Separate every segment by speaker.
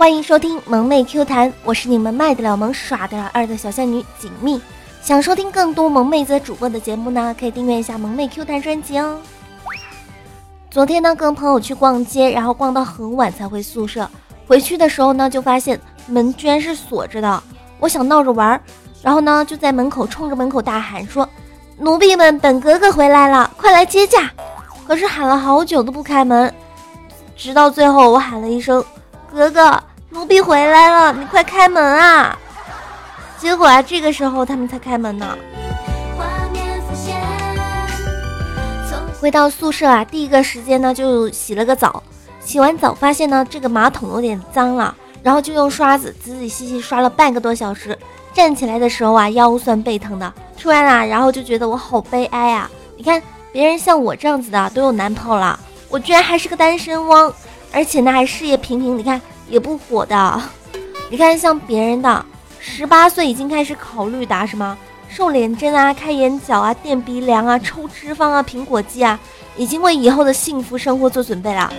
Speaker 1: 欢迎收听萌妹 Q 弹，我是你们卖得了萌、耍得了二的小仙女锦觅。想收听更多萌妹子主播的节目呢，可以订阅一下萌妹 Q 弹专辑哦。昨天呢，跟朋友去逛街，然后逛到很晚才回宿舍。回去的时候呢，就发现门居然是锁着的。我想闹着玩，然后呢，就在门口冲着门口大喊说：“奴婢们，本格格回来了，快来接驾！”可是喊了好久都不开门，直到最后我喊了一声：“格格。”奴婢回来了，你快开门啊！结果啊，这个时候他们才开门呢。回到宿舍啊，第一个时间呢就洗了个澡。洗完澡发现呢这个马桶有点脏了，然后就用刷子仔仔细细刷了半个多小时。站起来的时候啊腰酸背疼的，突然啊，然后就觉得我好悲哀啊！你看别人像我这样子的都有男朋友了，我居然还是个单身汪，而且呢还事业平平。你看。也不火的，你看像别人的，十八岁已经开始考虑打什么瘦脸针啊、开眼角啊、垫鼻梁啊、抽脂肪啊、苹果肌啊，已经为以后的幸福生活做准备了。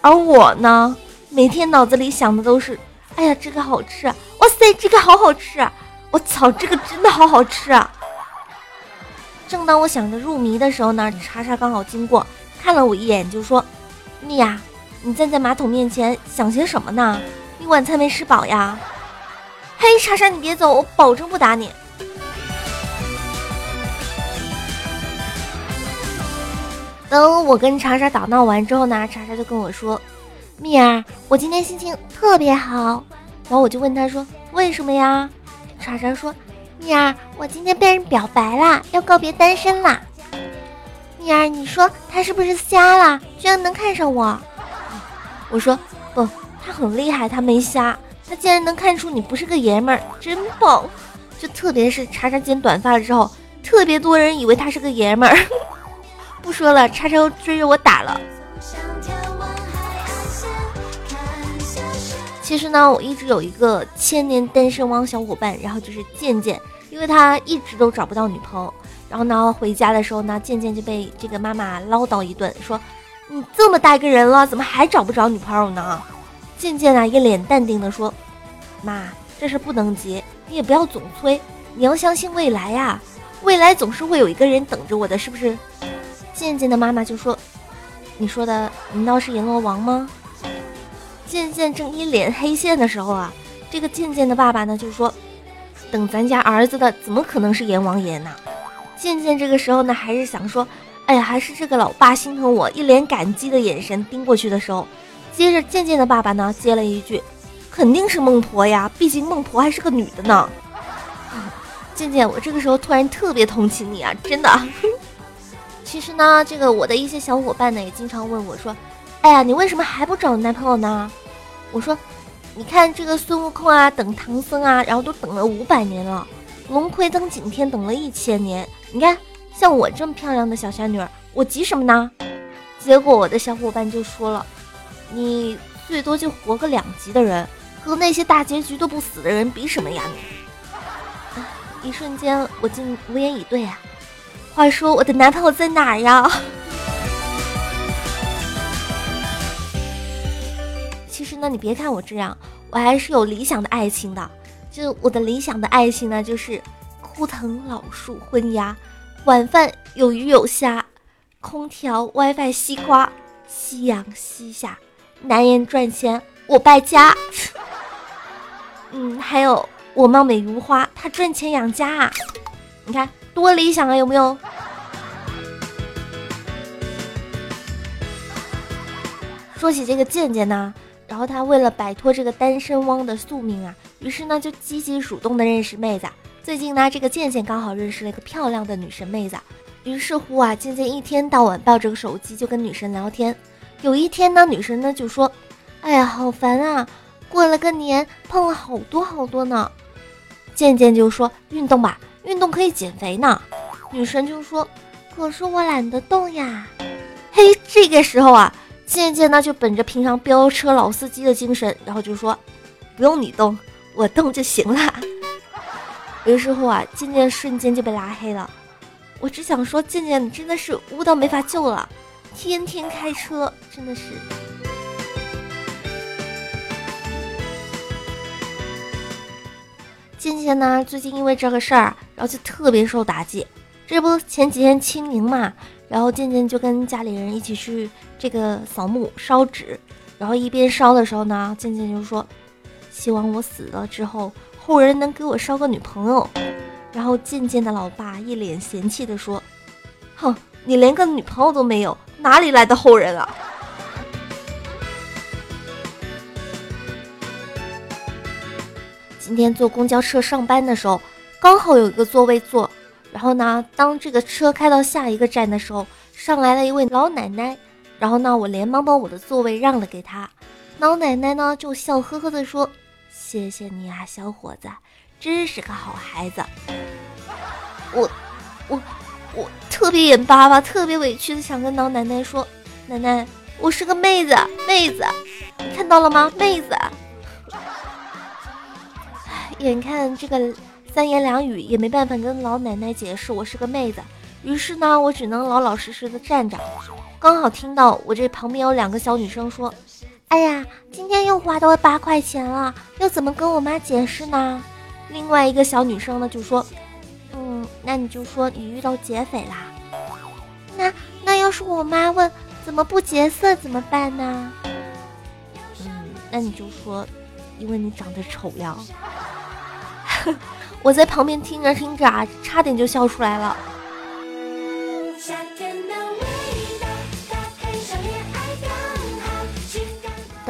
Speaker 1: 而我呢，每天脑子里想的都是，哎呀，这个好吃，哇塞，这个好好吃，我操，这个真的好好吃啊。正当我想着入迷的时候呢，查查刚好经过，看了我一眼，就说：“你呀。”你站在马桶面前想些什么呢？你晚餐没吃饱呀？嘿，莎莎，你别走，我保证不打你。等我跟查查打闹完之后呢，查查就跟我说：“蜜儿，我今天心情特别好。”然后我就问他说：“为什么呀？”查查说：“蜜儿，我今天被人表白了，要告别单身啦。”蜜儿，你说他是不是瞎了，居然能看上我？我说不，他很厉害，他没瞎，他竟然能看出你不是个爷们儿，真棒！就特别是叉叉剪短发了之后，特别多人以为他是个爷们儿。不说了，叉叉追着我打了。其实呢，我一直有一个千年单身汪小伙伴，然后就是健健，因为他一直都找不到女朋友，然后呢回家的时候呢，健健就被这个妈妈唠叨一顿，说。你这么大个人了，怎么还找不着女朋友呢？渐渐啊，一脸淡定的说：“妈，这事不能急，你也不要总催，你要相信未来呀，未来总是会有一个人等着我的，是不是？”渐渐的妈妈就说：“你说的难道是阎罗王吗？”渐渐正一脸黑线的时候啊，这个渐渐的爸爸呢就说：“等咱家儿子的，怎么可能是阎王爷呢？”渐渐这个时候呢，还是想说。哎呀，还是这个老爸心疼我，一脸感激的眼神盯过去的时候，接着渐渐的爸爸呢接了一句：“肯定是孟婆呀，毕竟孟婆还是个女的呢。”渐渐，我这个时候突然特别同情你啊，真的。其实呢，这个我的一些小伙伴呢也经常问我说：“哎呀，你为什么还不找男朋友呢？”我说：“你看这个孙悟空啊，等唐僧啊，然后都等了五百年了；龙葵等景天等了一千年，你看。”像我这么漂亮的小仙女，我急什么呢？结果我的小伙伴就说了：“你最多就活个两级的人，和那些大结局都不死的人比什么呀？”，一瞬间我竟无言以对啊！话说我的男朋友在哪儿呀？其实呢，你别看我这样，我还是有理想的爱情的。就我的理想的爱情呢，就是枯藤老树昏鸦。晚饭有鱼有虾，空调 WiFi 西瓜，夕阳西下，男人赚钱我败家。嗯，还有我貌美如花，他赚钱养家啊！你看多理想啊，有没有？说起这个健健呢，然后他为了摆脱这个单身汪的宿命啊，于是呢就积极主动的认识妹子。最近呢，这个健健刚好认识了一个漂亮的女神妹子，于是乎啊，健健一天到晚抱着个手机就跟女神聊天。有一天呢，女神呢就说：“哎呀，好烦啊！过了个年，胖了好多好多呢。”健健就说：“运动吧，运动可以减肥呢。”女神就说：“可是我懒得动呀。”嘿，这个时候啊，健健呢就本着平常飙车老司机的精神，然后就说：“不用你动，我动就行了。”于是乎啊，渐渐瞬间就被拉黑了。我只想说，渐渐真的是污到没法救了，天天开车真的是。渐渐呢，最近因为这个事儿，然后就特别受打击。这不前几天清明嘛，然后渐渐就跟家里人一起去这个扫墓烧纸，然后一边烧的时候呢，渐渐就说，希望我死了之后，后人能给我捎个女朋友。然后渐渐的老爸一脸嫌弃的说，哼，你连个女朋友都没有，哪里来的后人啊？今天坐公交车上班的时候，刚好有一个座位坐。然后呢，当这个车开到下一个站的时候，上来了一位老奶奶。然后呢，我连忙把我的座位让了给她。老奶奶呢就笑呵呵的说：“谢谢你啊，小伙子，真是个好孩子。”我，我，我特别眼巴巴，特别委屈的想跟老奶奶说：“奶奶，我是个妹子，妹子，你看到了吗？妹子。”眼看这个三言两语也没办法跟老奶奶解释我是个妹子，于是呢，我只能老老实实的站着。刚好听到我这旁边有两个小女生说：“哎呀，今天又花到八块钱了，要怎么跟我妈解释呢？”另外一个小女生呢就说：“嗯，那你就说你遇到劫匪啦。那那要是我妈问怎么不劫色怎么办呢？嗯，那你就说，因为你长得丑呀。”我在旁边听着听着啊，差点就笑出来了。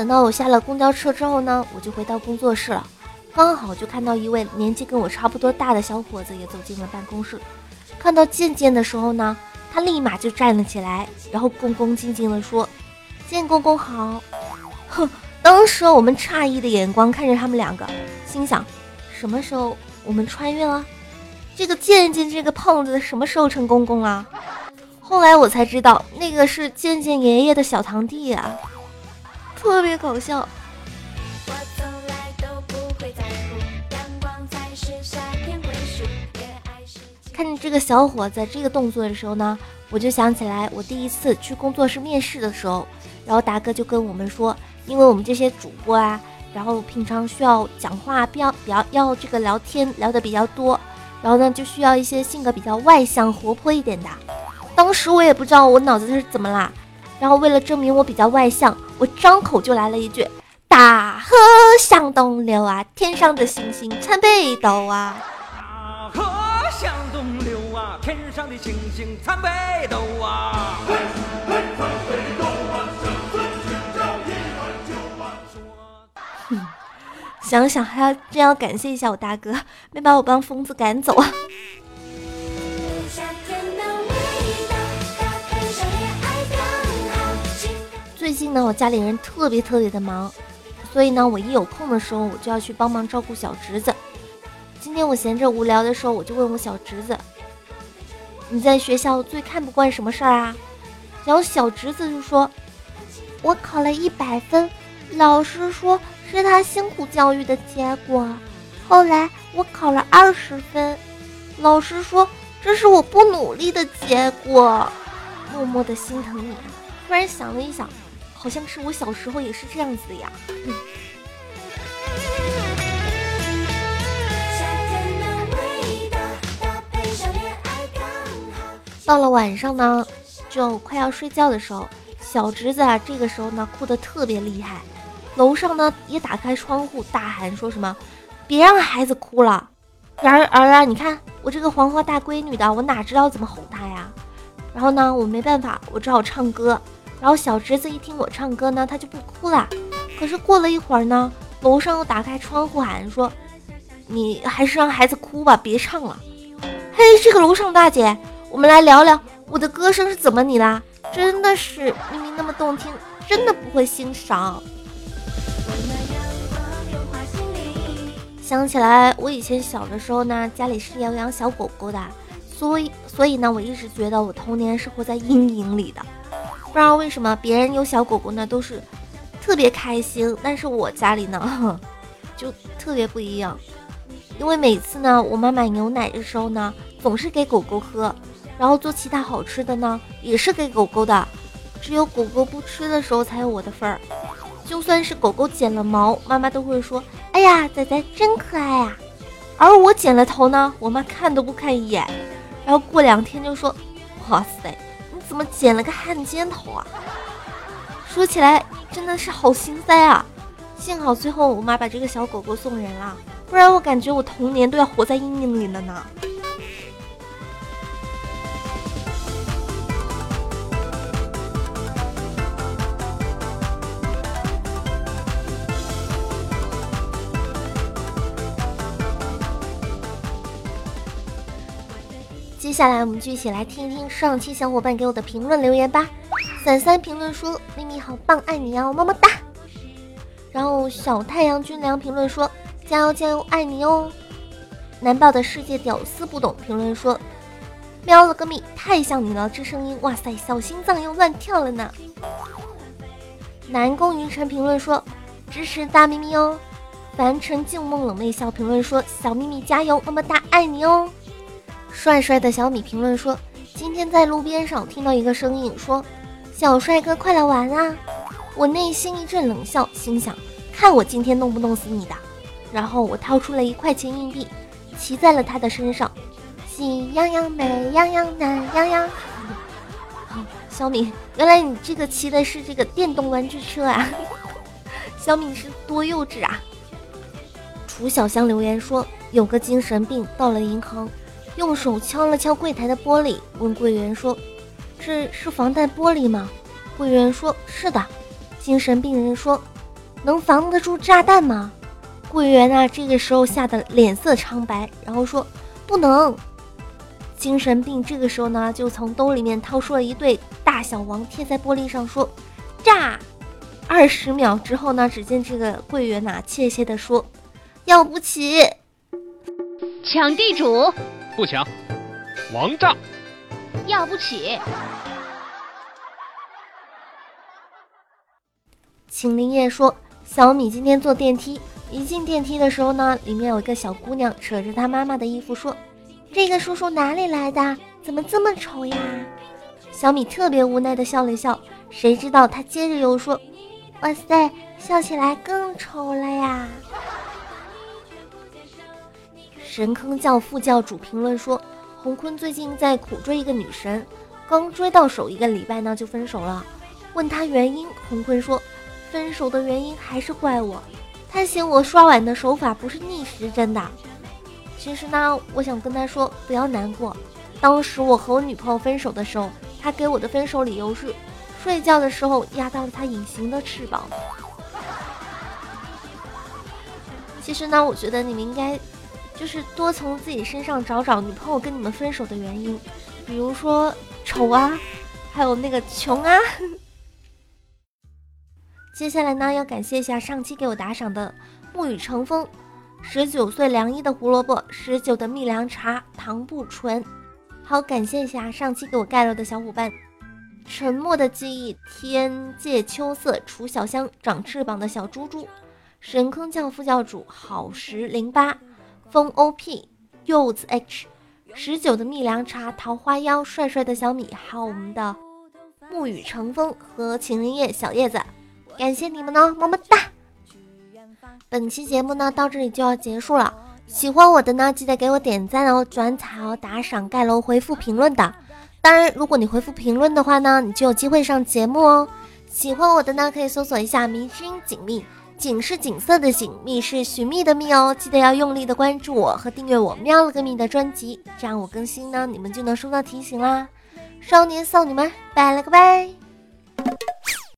Speaker 1: 等到我下了公交车之后呢，我就回到工作室了，刚好就看到一位年纪跟我差不多大的小伙子也走进了办公室。看到健健的时候呢，他立马就站了起来，然后恭恭敬敬的说：“健公公好。”哼，当时我们诧异的眼光看着他们两个，心想。什么时候我们穿越了？这个健健这个胖子什么时候成公公了？后来我才知道，那个是健健爷爷的小堂弟啊，特别搞笑。看着这个小伙子这个动作的时候呢，我就想起来我第一次去工作室面试的时候，然后达哥就跟我们说，因为我们这些主播啊。然后平常需要讲话比较比较要这个聊天聊的比较多，然后呢就需要一些性格比较外向活泼一点的。当时我也不知道我脑子是怎么啦，然后为了证明我比较外向，我张口就来了一句：“大河向东流啊，天上的星星参北斗啊。”大河向东流啊，天上的星星参北斗啊。想想还要真要感谢一下我大哥，没把我帮疯子赶走啊！最近呢，我家里人特别特别的忙，所以呢，我一有空的时候，我就要去帮忙照顾小侄子。今天我闲着无聊的时候，我就问我小侄子：“你在学校最看不惯什么事儿啊？”然后小侄子就说：“我考了一百分，老师说。”是他辛苦教育的结果。后来我考了二十分，老师说这是我不努力的结果，默默的心疼你。突然想了一想，好像是我小时候也是这样子的呀。到了晚上呢，就快要睡觉的时候，小侄子啊，这个时候呢哭得特别厉害。楼上呢也打开窗户大喊说什么，别让孩子哭了。然而啊，你看我这个黄花大闺女的，我哪知道怎么哄她呀？然后呢，我没办法，我只好唱歌。然后小侄子一听我唱歌呢，他就不哭了。可是过了一会儿呢，楼上又打开窗户喊说，你还是让孩子哭吧，别唱了。嘿，这个楼上大姐，我们来聊聊我的歌声是怎么你啦？真的是明明那么动听，真的不会欣赏。想起来，我以前小的时候呢，家里是要养小狗狗的，所以所以呢，我一直觉得我童年是活在阴影里的。不知道为什么，别人有小狗狗呢都是特别开心，但是我家里呢 就特别不一样。因为每次呢，我妈买牛奶的时候呢，总是给狗狗喝，然后做其他好吃的呢，也是给狗狗的，只有狗狗不吃的时候才有我的份儿。就算是狗狗剪了毛，妈妈都会说：“哎呀，仔仔真可爱呀。”而我剪了头呢，我妈看都不看一眼，然后过两天就说：“哇塞，怎么剪了个汉奸头啊？”说起来真的是好心塞啊！幸好最后我妈把这个小狗狗送人了，不然我感觉我童年都要活在阴影里了呢。接下来我们就一起来听一听上期小伙伴给我的评论留言吧。三三评论说：“咪咪好棒，爱你哦，么么哒。”然后小太阳军粮评论说：“加油加油，爱你哦。”南豹的世界屌丝不懂评论说：“喵了个咪，太像你了，这声音，哇塞，小心脏又乱跳了呢。”南宫云晨评论说：“支持大咪咪哦。”凡尘静梦冷妹笑评论说：“小咪咪加油，么么哒，爱你哦。”帅帅的小米评论说：“今天在路边上听到一个声音，说小帅哥快来玩啊！”我内心一阵冷笑，心想：看我今天弄不弄死你的！然后我掏出了一块钱硬币，骑在了他的身上。喜羊羊、美羊羊、懒羊羊。小米，原来你这个骑的是这个电动玩具车啊！小米是多幼稚啊！楚小香留言说：“有个精神病到了银行。”用手敲了敲柜台的玻璃，问柜员说：“这是防弹玻璃吗？”柜员说：“是的。”精神病人说：“能防得住炸弹吗？”柜员啊，这个时候吓得脸色苍白，然后说：“不能。”精神病这个时候呢，就从兜里面掏出了一对大小王，贴在玻璃上说：“炸！”二十秒之后呢，只见这个柜员呐，怯怯地说：“要不起，
Speaker 2: 抢地主。”
Speaker 3: 不强，王炸，
Speaker 2: 要不起。
Speaker 1: 秦林叶说：“小米今天坐电梯，一进电梯的时候呢，里面有一个小姑娘扯着她妈妈的衣服说：‘这个叔叔哪里来的？怎么这么丑呀？’小米特别无奈的笑了笑，谁知道他接着又说：‘哇塞，笑起来更丑了呀。’”神坑教副教主评论说：“洪坤最近在苦追一个女神，刚追到手一个礼拜呢就分手了。问他原因，洪坤说：分手的原因还是怪我，他嫌我刷碗的手法不是逆时针的。其实呢，我想跟他说不要难过。当时我和我女朋友分手的时候，他给我的分手理由是睡觉的时候压到了他隐形的翅膀。其实呢，我觉得你们应该。”就是多从自己身上找找女朋友跟你们分手的原因，比如说丑啊，还有那个穷啊。接下来呢，要感谢一下上期给我打赏的沐雨成风、十九岁凉意的胡萝卜、十九的蜜凉茶、糖不纯。好，感谢一下上期给我盖楼的小伙伴：沉默的记忆、天界秋色、楚小香、长翅膀的小猪猪、神坑教副教主好时零八。风 OP 柚子 H 十九的蜜凉茶桃花妖帅帅的小米，还有我们的沐雨成风和情人叶小叶子，感谢你们哦，么么哒！本期节目呢到这里就要结束了，喜欢我的呢记得给我点赞哦，转采哦，打赏盖楼回复评论的。当然，如果你回复评论的话呢，你就有机会上节目哦。喜欢我的呢，可以搜索一下迷君锦觅。景是景色的景，觅是寻觅的觅哦，记得要用力的关注我和订阅我喵了个咪的专辑，这样我更新呢，你们就能收到提醒啦。少年少女们，拜了个拜。